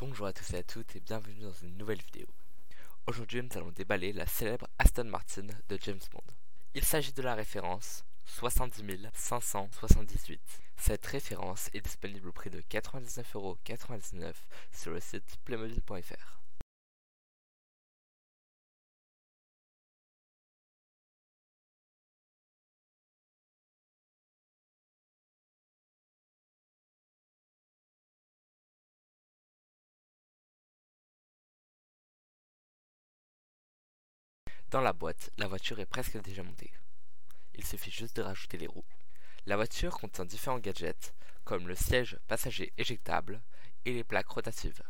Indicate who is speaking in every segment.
Speaker 1: Bonjour à tous et à toutes et bienvenue dans une nouvelle vidéo. Aujourd'hui nous allons déballer la célèbre Aston Martin de James Bond. Il s'agit de la référence 70 578. Cette référence est disponible au prix de 99,99€ sur le site playmobil.fr. Dans la boîte, la voiture est presque déjà montée. Il suffit juste de rajouter les roues. La voiture contient différents gadgets, comme le siège passager éjectable et les plaques rotatives.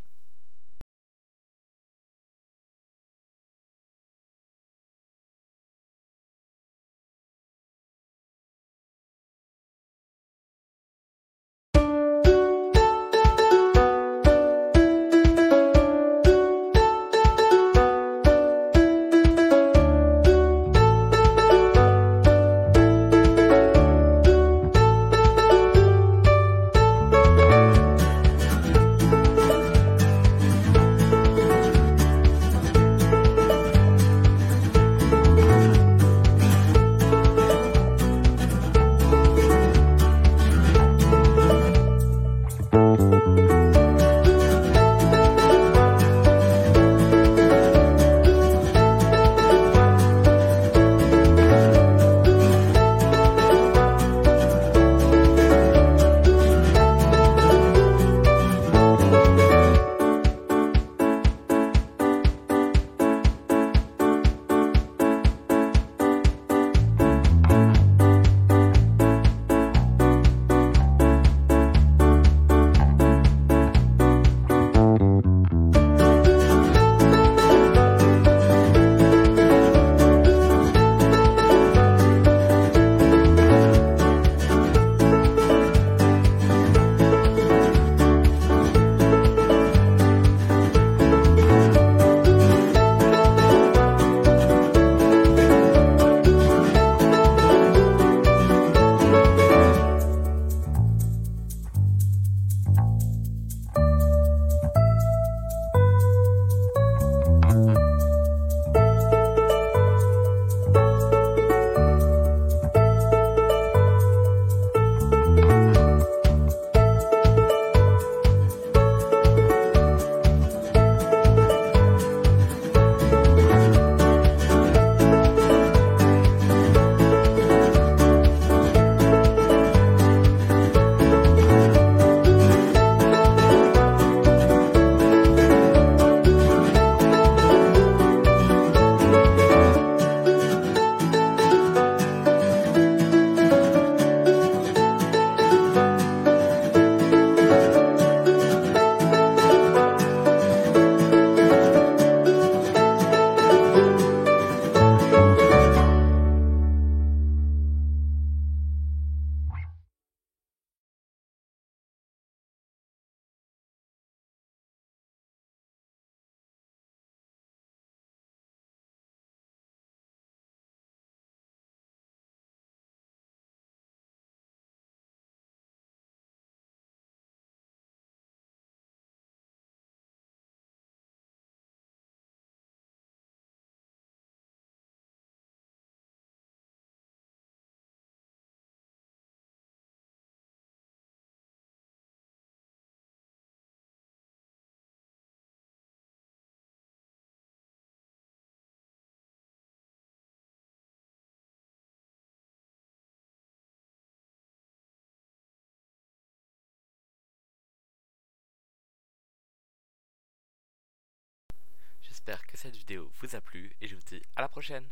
Speaker 1: J'espère que cette vidéo vous a plu et je vous dis à la prochaine